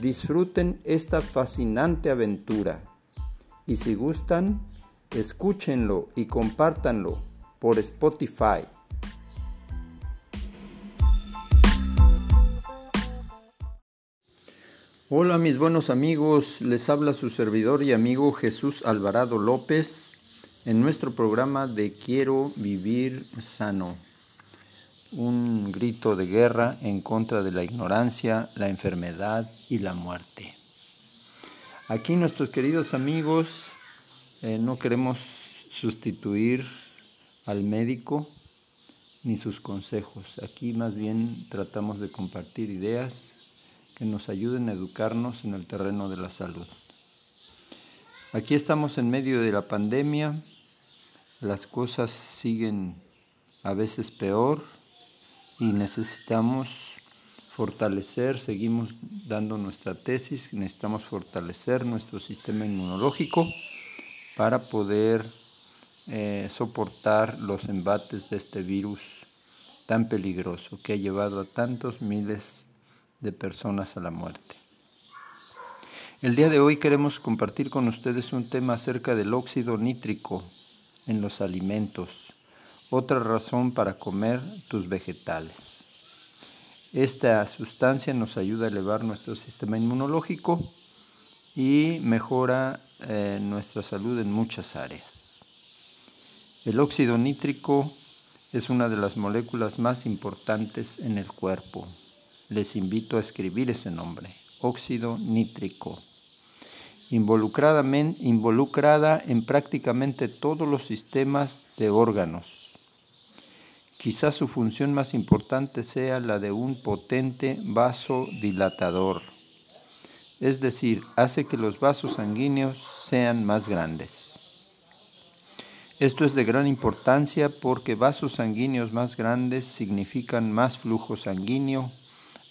Disfruten esta fascinante aventura. Y si gustan, escúchenlo y compártanlo por Spotify. Hola mis buenos amigos, les habla su servidor y amigo Jesús Alvarado López en nuestro programa de Quiero vivir sano un grito de guerra en contra de la ignorancia, la enfermedad y la muerte. Aquí nuestros queridos amigos eh, no queremos sustituir al médico ni sus consejos. Aquí más bien tratamos de compartir ideas que nos ayuden a educarnos en el terreno de la salud. Aquí estamos en medio de la pandemia, las cosas siguen a veces peor, y necesitamos fortalecer, seguimos dando nuestra tesis, necesitamos fortalecer nuestro sistema inmunológico para poder eh, soportar los embates de este virus tan peligroso que ha llevado a tantos miles de personas a la muerte. El día de hoy queremos compartir con ustedes un tema acerca del óxido nítrico en los alimentos otra razón para comer tus vegetales. Esta sustancia nos ayuda a elevar nuestro sistema inmunológico y mejora eh, nuestra salud en muchas áreas. El óxido nítrico es una de las moléculas más importantes en el cuerpo. Les invito a escribir ese nombre, óxido nítrico. Involucrada en prácticamente todos los sistemas de órganos, Quizás su función más importante sea la de un potente vasodilatador, es decir, hace que los vasos sanguíneos sean más grandes. Esto es de gran importancia porque vasos sanguíneos más grandes significan más flujo sanguíneo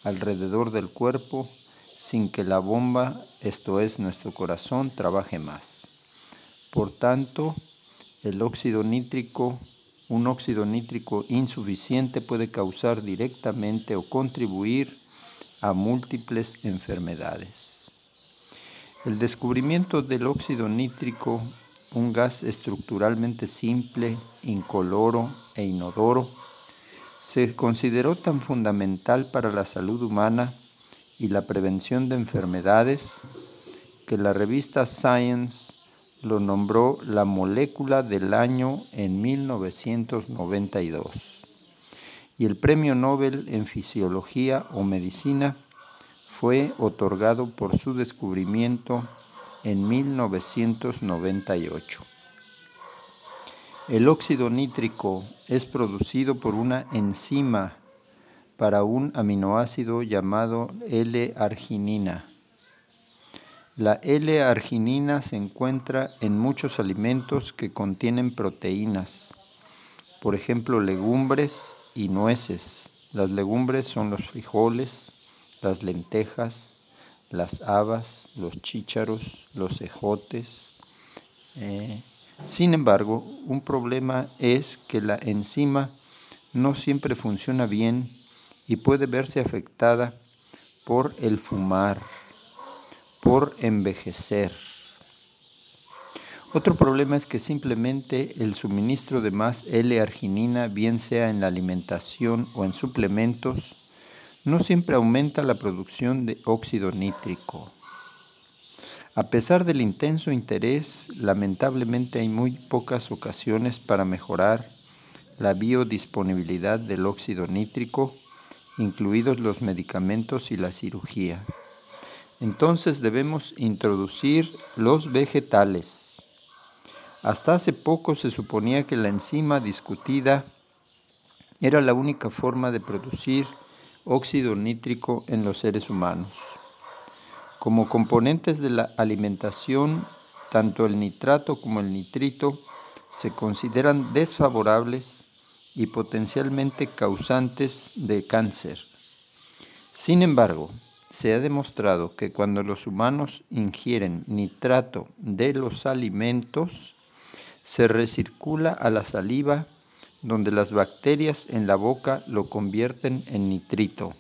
alrededor del cuerpo sin que la bomba, esto es nuestro corazón, trabaje más. Por tanto, el óxido nítrico un óxido nítrico insuficiente puede causar directamente o contribuir a múltiples enfermedades. El descubrimiento del óxido nítrico, un gas estructuralmente simple, incoloro e inodoro, se consideró tan fundamental para la salud humana y la prevención de enfermedades que la revista Science lo nombró la molécula del año en 1992 y el Premio Nobel en Fisiología o Medicina fue otorgado por su descubrimiento en 1998. El óxido nítrico es producido por una enzima para un aminoácido llamado L-arginina la L-arginina se encuentra en muchos alimentos que contienen proteínas, por ejemplo legumbres y nueces. Las legumbres son los frijoles, las lentejas, las habas, los chícharos, los ejotes. Eh, sin embargo, un problema es que la enzima no siempre funciona bien y puede verse afectada por el fumar por envejecer. Otro problema es que simplemente el suministro de más L-arginina, bien sea en la alimentación o en suplementos, no siempre aumenta la producción de óxido nítrico. A pesar del intenso interés, lamentablemente hay muy pocas ocasiones para mejorar la biodisponibilidad del óxido nítrico, incluidos los medicamentos y la cirugía. Entonces debemos introducir los vegetales. Hasta hace poco se suponía que la enzima discutida era la única forma de producir óxido nítrico en los seres humanos. Como componentes de la alimentación, tanto el nitrato como el nitrito se consideran desfavorables y potencialmente causantes de cáncer. Sin embargo, se ha demostrado que cuando los humanos ingieren nitrato de los alimentos, se recircula a la saliva donde las bacterias en la boca lo convierten en nitrito.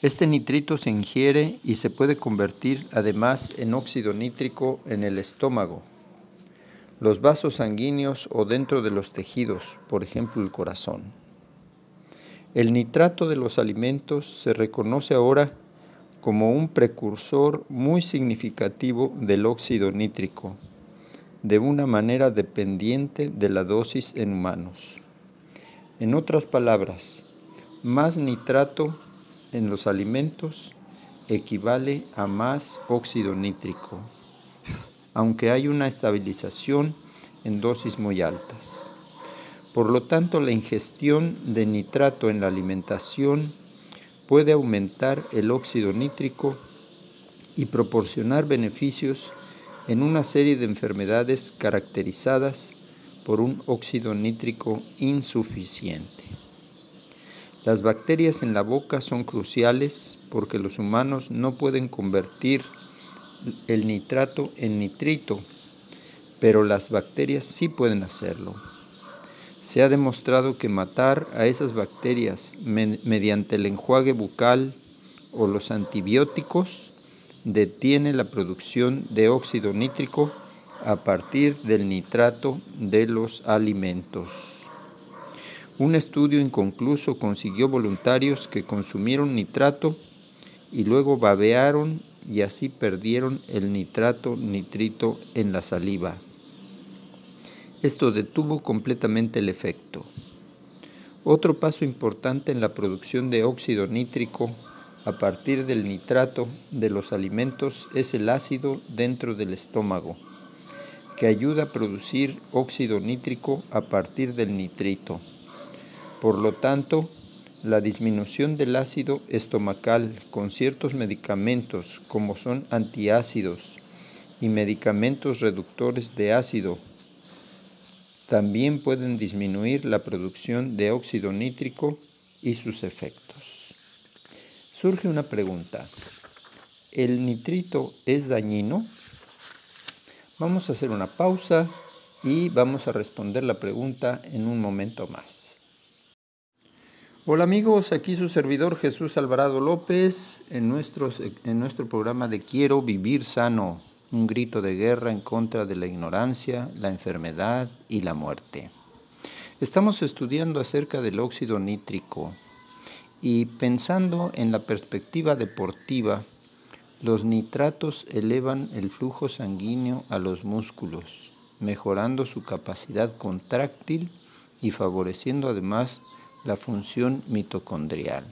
Este nitrito se ingiere y se puede convertir además en óxido nítrico en el estómago, los vasos sanguíneos o dentro de los tejidos, por ejemplo el corazón. El nitrato de los alimentos se reconoce ahora como un precursor muy significativo del óxido nítrico, de una manera dependiente de la dosis en humanos. En otras palabras, más nitrato en los alimentos equivale a más óxido nítrico, aunque hay una estabilización en dosis muy altas. Por lo tanto, la ingestión de nitrato en la alimentación puede aumentar el óxido nítrico y proporcionar beneficios en una serie de enfermedades caracterizadas por un óxido nítrico insuficiente. Las bacterias en la boca son cruciales porque los humanos no pueden convertir el nitrato en nitrito, pero las bacterias sí pueden hacerlo. Se ha demostrado que matar a esas bacterias mediante el enjuague bucal o los antibióticos detiene la producción de óxido nítrico a partir del nitrato de los alimentos. Un estudio inconcluso consiguió voluntarios que consumieron nitrato y luego babearon y así perdieron el nitrato nitrito en la saliva. Esto detuvo completamente el efecto. Otro paso importante en la producción de óxido nítrico a partir del nitrato de los alimentos es el ácido dentro del estómago, que ayuda a producir óxido nítrico a partir del nitrito. Por lo tanto, la disminución del ácido estomacal con ciertos medicamentos como son antiácidos y medicamentos reductores de ácido también pueden disminuir la producción de óxido nítrico y sus efectos. Surge una pregunta. ¿El nitrito es dañino? Vamos a hacer una pausa y vamos a responder la pregunta en un momento más. Hola amigos, aquí su servidor Jesús Alvarado López en, en nuestro programa de Quiero vivir sano un grito de guerra en contra de la ignorancia, la enfermedad y la muerte. Estamos estudiando acerca del óxido nítrico y pensando en la perspectiva deportiva, los nitratos elevan el flujo sanguíneo a los músculos, mejorando su capacidad contráctil y favoreciendo además la función mitocondrial.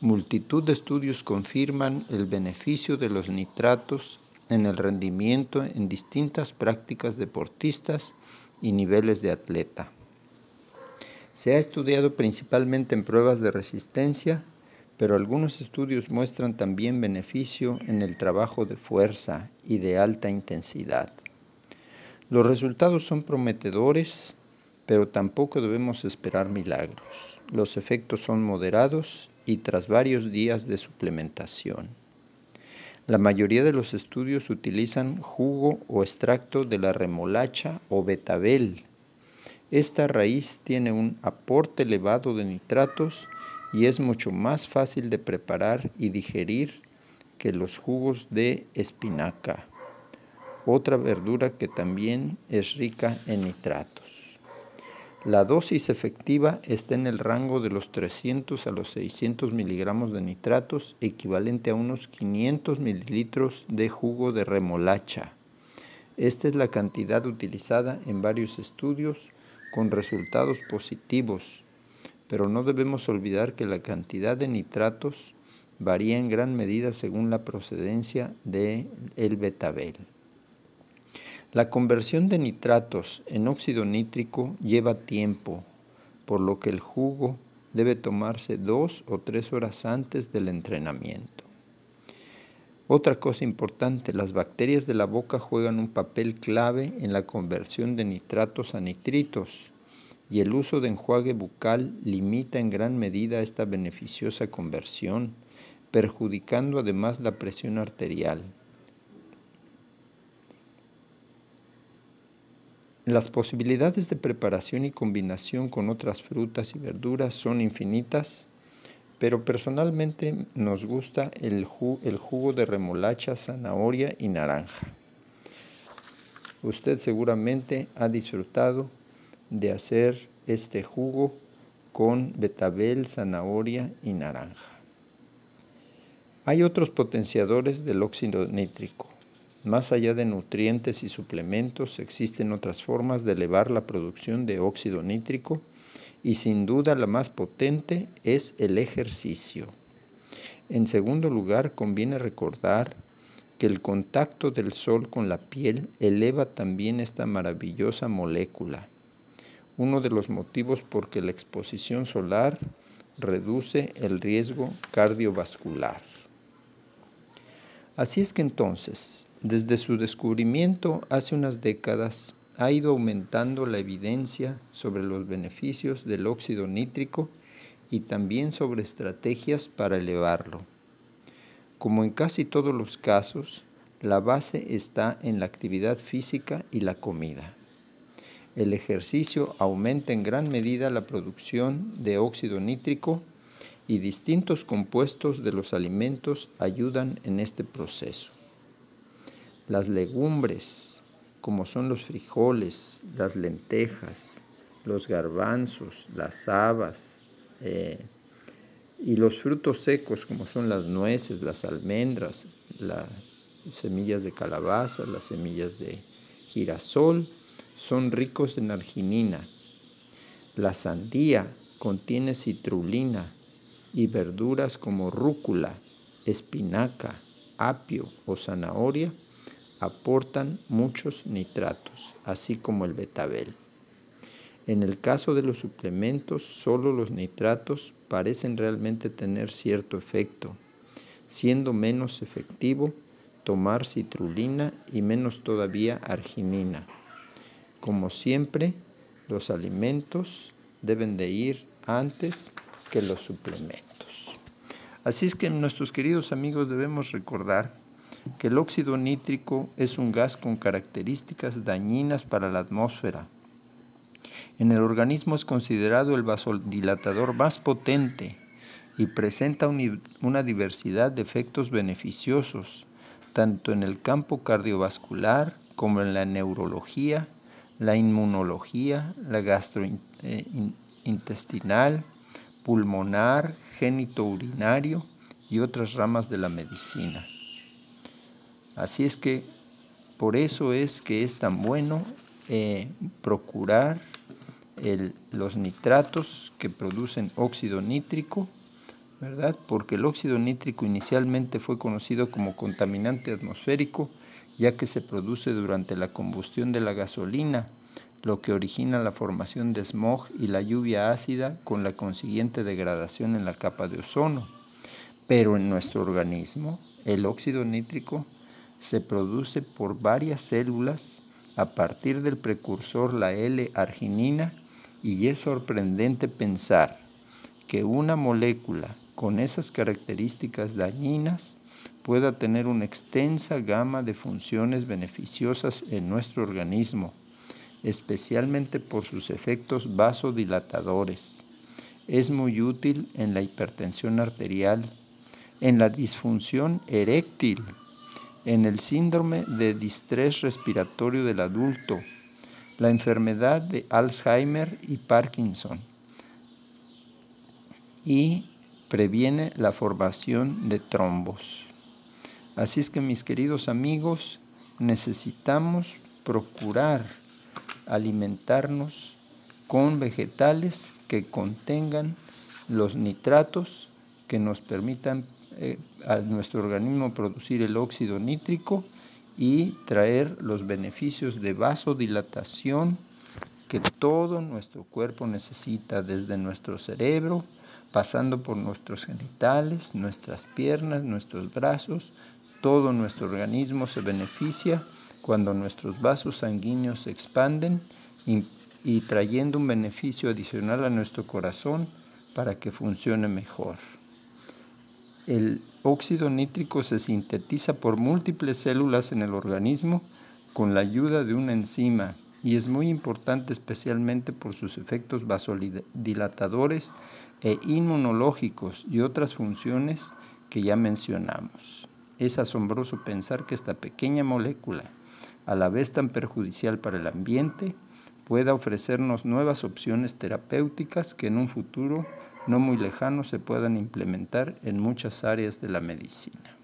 Multitud de estudios confirman el beneficio de los nitratos en el rendimiento en distintas prácticas deportistas y niveles de atleta. Se ha estudiado principalmente en pruebas de resistencia, pero algunos estudios muestran también beneficio en el trabajo de fuerza y de alta intensidad. Los resultados son prometedores, pero tampoco debemos esperar milagros. Los efectos son moderados y tras varios días de suplementación. La mayoría de los estudios utilizan jugo o extracto de la remolacha o betabel. Esta raíz tiene un aporte elevado de nitratos y es mucho más fácil de preparar y digerir que los jugos de espinaca, otra verdura que también es rica en nitratos. La dosis efectiva está en el rango de los 300 a los 600 miligramos de nitratos, equivalente a unos 500 mililitros de jugo de remolacha. Esta es la cantidad utilizada en varios estudios con resultados positivos, pero no debemos olvidar que la cantidad de nitratos varía en gran medida según la procedencia del el betabel. La conversión de nitratos en óxido nítrico lleva tiempo, por lo que el jugo debe tomarse dos o tres horas antes del entrenamiento. Otra cosa importante, las bacterias de la boca juegan un papel clave en la conversión de nitratos a nitritos y el uso de enjuague bucal limita en gran medida esta beneficiosa conversión, perjudicando además la presión arterial. Las posibilidades de preparación y combinación con otras frutas y verduras son infinitas pero personalmente nos gusta el, jugo, de remolacha, zanahoria y naranja. Usted seguramente ha disfrutado de hacer este jugo con betabel, zanahoria y naranja. Hay otros potenciadores del óxido nítrico. Más allá de nutrientes y suplementos, existen otras formas de elevar la producción de óxido nítrico y sin duda la más potente es el ejercicio. En segundo lugar, conviene recordar que el contacto del sol con la piel eleva también esta maravillosa molécula, uno de los motivos por que la exposición solar reduce el riesgo cardiovascular. Así es que entonces, desde su descubrimiento hace unas décadas, ha ido aumentando la evidencia sobre los beneficios del óxido nítrico y también sobre estrategias para elevarlo. Como en casi todos los casos, la base está en la actividad física y la comida. El ejercicio aumenta en gran medida la producción de óxido nítrico y distintos compuestos de los alimentos ayudan en este proceso. Las legumbres, como son los frijoles, las lentejas, los garbanzos, las habas eh, y los frutos secos como son las nueces, las almendras, las semillas de calabaza, las semillas de girasol, son ricos en arginina. La sandía contiene citrulina y verduras como rúcula, espinaca, apio o zanahoria aportan muchos nitratos, así como el betabel. En el caso de los suplementos, solo los nitratos parecen realmente tener cierto efecto, siendo menos efectivo tomar citrulina y menos todavía arginina. Como siempre, los alimentos deben de ir antes que los suplementos. Así es que nuestros queridos amigos debemos recordar que el óxido nítrico es un gas con características dañinas para la atmósfera. En el organismo es considerado el vasodilatador más potente y presenta una diversidad de efectos beneficiosos, tanto en el campo cardiovascular como en la neurología, la inmunología, la gastrointestinal, pulmonar, génito urinario y otras ramas de la medicina. Así es que por eso es que es tan bueno eh, procurar los nitratos que producen óxido nítrico, ¿verdad? Porque el óxido nítrico inicialmente fue conocido como contaminante atmosférico, ya que se produce durante la combustión de la gasolina, lo que origina la formación de smog y la lluvia ácida con la consiguiente degradación en la capa de ozono. Pero en nuestro organismo, el óxido nítrico se produce por varias células a partir del precursor la L-arginina y es sorprendente pensar que una molécula con esas características dañinas pueda tener una extensa gama de funciones beneficiosas en nuestro organismo, especialmente por sus efectos vasodilatadores. Es muy útil en la hipertensión arterial, en la disfunción eréctil, en el síndrome de distrés respiratorio del adulto, la enfermedad de Alzheimer y Parkinson y previene la formación de trombos. Así es que mis queridos amigos, necesitamos procurar alimentarnos con vegetales que contengan los nitratos que nos permitan eh, a nuestro organismo producir el óxido nítrico y traer los beneficios de vasodilatación que todo nuestro cuerpo necesita, desde nuestro cerebro, pasando por nuestros genitales, nuestras piernas, nuestros brazos, Todo nuestro organismo se beneficia cuando nuestros vasos sanguíneos se expanden y, y trayendo un beneficio adicional a nuestro corazón para que funcione mejor. El óxido nítrico se sintetiza por múltiples células en el organismo con la ayuda de una enzima y es muy importante especialmente por sus efectos vasodilatadores e inmunológicos y otras funciones que ya mencionamos. Es asombroso pensar que esta pequeña molécula, a la vez tan perjudicial para el ambiente, pueda ofrecernos nuevas opciones terapéuticas que en un futuro no muy lejano se puedan implementar en muchas áreas de la medicina.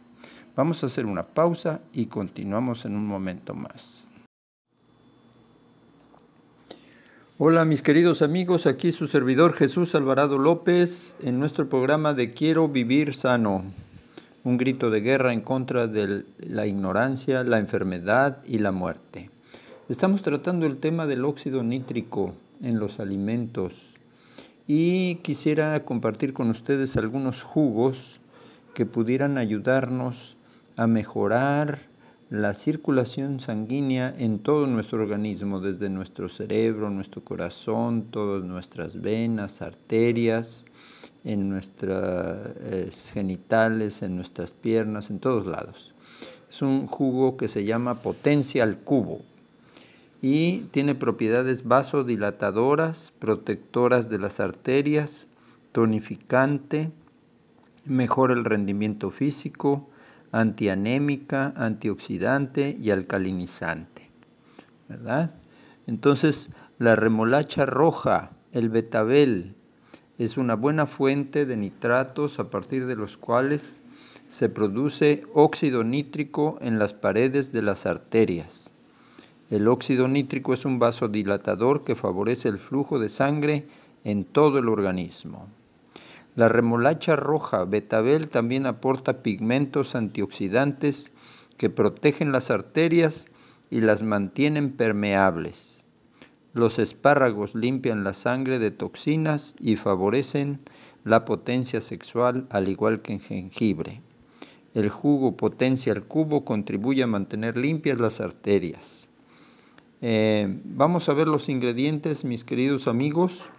Vamos a hacer una pausa y continuamos en un momento más. Hola mis queridos amigos, aquí su servidor Jesús Alvarado López en nuestro programa de Quiero vivir sano, un grito de guerra en contra de la ignorancia, la enfermedad y la muerte. Estamos tratando el tema del óxido nítrico en los alimentos y quisiera compartir con ustedes algunos jugos que pudieran ayudarnos a mejorar la circulación sanguínea en todo nuestro organismo, desde nuestro cerebro, nuestro corazón, todas nuestras venas, arterias, en nuestros genitales, en nuestras piernas, en todos lados. Es un jugo que se llama potencia al cubo y tiene propiedades vasodilatadoras, protectoras de las arterias, tonificante, mejora el rendimiento físico, antianémica, antioxidante y alcalinizante. ¿Verdad? Entonces, la remolacha roja, el betabel, es una buena fuente de nitratos a partir de los cuales se produce óxido nítrico en las paredes de las arterias. El óxido nítrico es un vasodilatador que favorece el flujo de sangre en todo el organismo. La remolacha roja betabel también aporta pigmentos antioxidantes que protegen las arterias y las mantienen permeables. Los espárragos limpian la sangre de toxinas y favorecen la potencia sexual al igual que en jengibre. El jugo potencia al cubo contribuye a mantener limpias las arterias. Eh, vamos a ver los ingredientes, mis queridos amigos,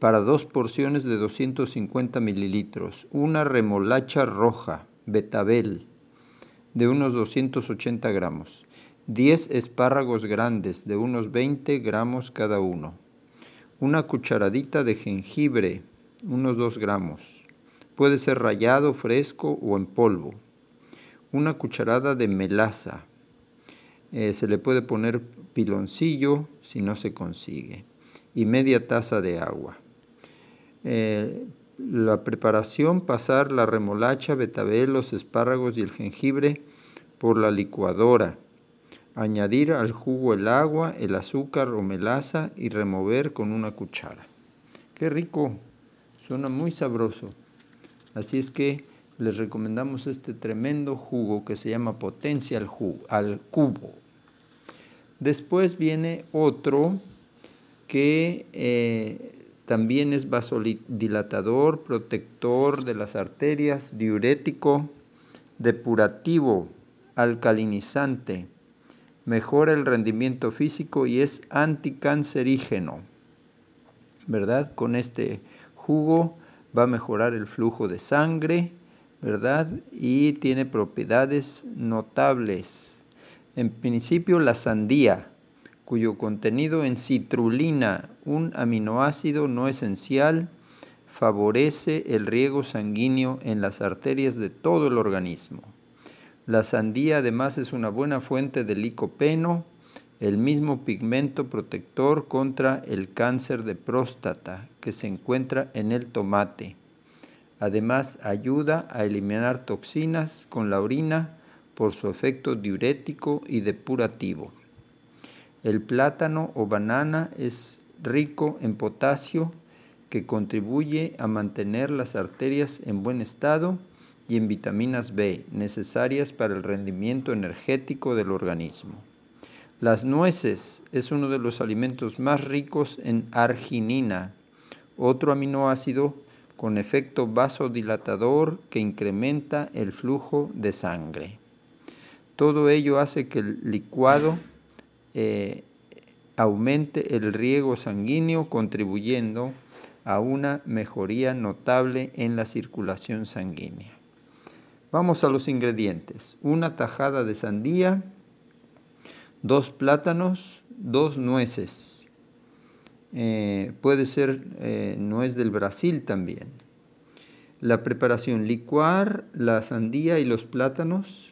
para dos porciones de 250 mililitros. Una remolacha roja, betabel, de unos 280 gramos. 10 espárragos grandes, de unos 20 gramos cada uno. Una cucharadita de jengibre, unos 2 gramos. Puede ser rallado, fresco o en polvo. Una cucharada de melaza, eh, se le puede poner piloncillo si no se consigue. Y media taza de agua. Eh, la preparación, pasar la remolacha, betabel, los espárragos y el jengibre por la licuadora. Añadir al jugo el agua, el azúcar o melaza y remover con una cuchara. Qué rico, suena muy sabroso. Así es que les recomendamos este tremendo jugo que se llama potencia al, al cubo. Después viene otro que eh, también es vasodilatador, protector de las arterias, diurético, depurativo, alcalinizante, mejora el rendimiento físico y es anticancerígeno. ¿Verdad? Con este jugo va a mejorar el flujo de sangre, ¿verdad? Y tiene propiedades notables en principio la sandía, cuyo contenido en citrulina, un aminoácido no esencial, favorece el riego sanguíneo en las arterias de todo el organismo. La sandía además es una buena fuente de licopeno, el mismo pigmento protector contra el cáncer de próstata que se encuentra en el tomate. Además ayuda a eliminar toxinas con la orina, por su efecto diurético y depurativo. El plátano o banana es rico en potasio que contribuye a mantener las arterias en buen estado y en vitaminas B necesarias para el rendimiento energético del organismo. Las nueces es uno de los alimentos más ricos en arginina, otro aminoácido con efecto vasodilatador que incrementa el flujo de sangre. Todo ello hace que el licuado eh, aumente el riego sanguíneo, contribuyendo a una mejoría notable en la circulación sanguínea. Vamos a los ingredientes. Una tajada de sandía, dos plátanos, dos nueces. Eh, puede ser eh, nuez del Brasil también. La preparación, licuar la sandía y los plátanos.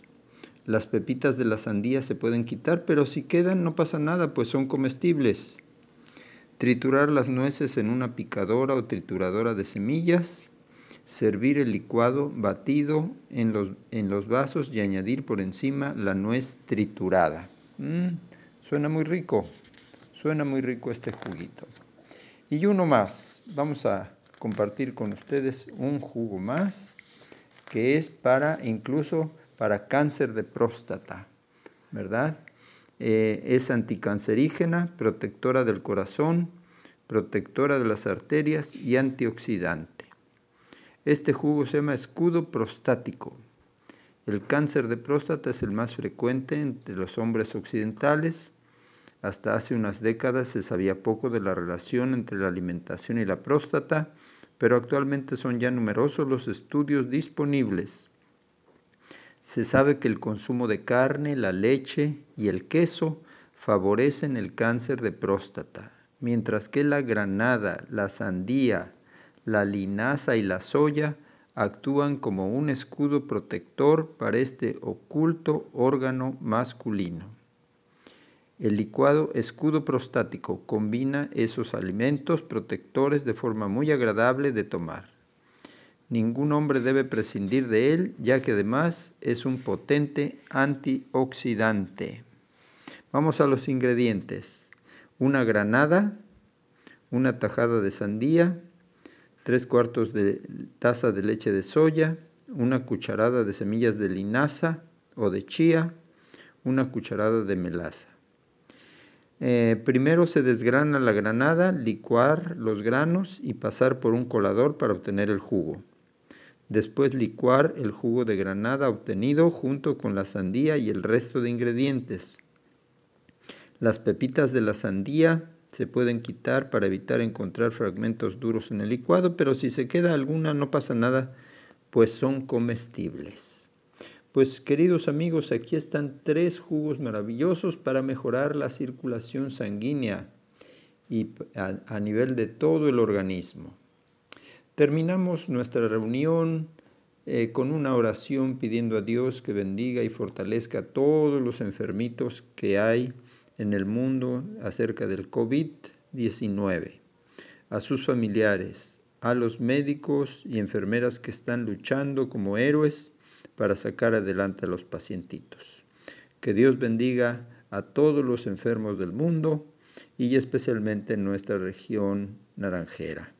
Las pepitas de la sandía se pueden quitar, pero si quedan no pasa nada, pues son comestibles. Triturar las nueces en una picadora o trituradora de semillas. Servir el licuado batido en los, en los vasos y añadir por encima la nuez triturada. Mm, suena muy rico, suena muy rico este juguito. Y uno más, vamos a compartir con ustedes un jugo más que es para incluso para cáncer de próstata, ¿verdad? Eh, es anticancerígena, protectora del corazón, protectora de las arterias y antioxidante. Este jugo se llama escudo prostático. El cáncer de próstata es el más frecuente entre los hombres occidentales. Hasta hace unas décadas se sabía poco de la relación entre la alimentación y la próstata, pero actualmente son ya numerosos los estudios disponibles se sabe que el consumo de carne, la leche y el queso favorecen el cáncer de próstata, mientras que la granada, la sandía, la linaza y la soya actúan como un escudo protector para este oculto órgano masculino. El licuado escudo prostático combina esos alimentos protectores de forma muy agradable de tomar. Ningún hombre debe prescindir de él, ya que además es un potente antioxidante. Vamos a los ingredientes. Una granada, una tajada de sandía, tres cuartos de taza de leche de soya, una cucharada de semillas de linaza o de chía, una cucharada de melaza. Eh, primero se desgrana la granada, licuar los granos y pasar por un colador para obtener el jugo. Después licuar el jugo de granada obtenido junto con la sandía y el resto de ingredientes. Las pepitas de la sandía se pueden quitar para evitar encontrar fragmentos duros en el licuado, pero si se queda alguna no pasa nada, pues son comestibles. Pues queridos amigos, aquí están tres jugos maravillosos para mejorar la circulación sanguínea y a, a nivel de todo el organismo. Terminamos nuestra reunión eh, con una oración pidiendo a Dios que bendiga y fortalezca a todos los enfermitos que hay en el mundo acerca del COVID-19, a sus familiares, a los médicos y enfermeras que están luchando como héroes para sacar adelante a los pacientitos. Que Dios bendiga a todos los enfermos del mundo y especialmente en nuestra región naranjera.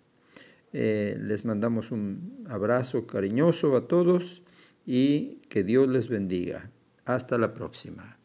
Eh, les mandamos un abrazo cariñoso a todos y que Dios les bendiga. Hasta la próxima.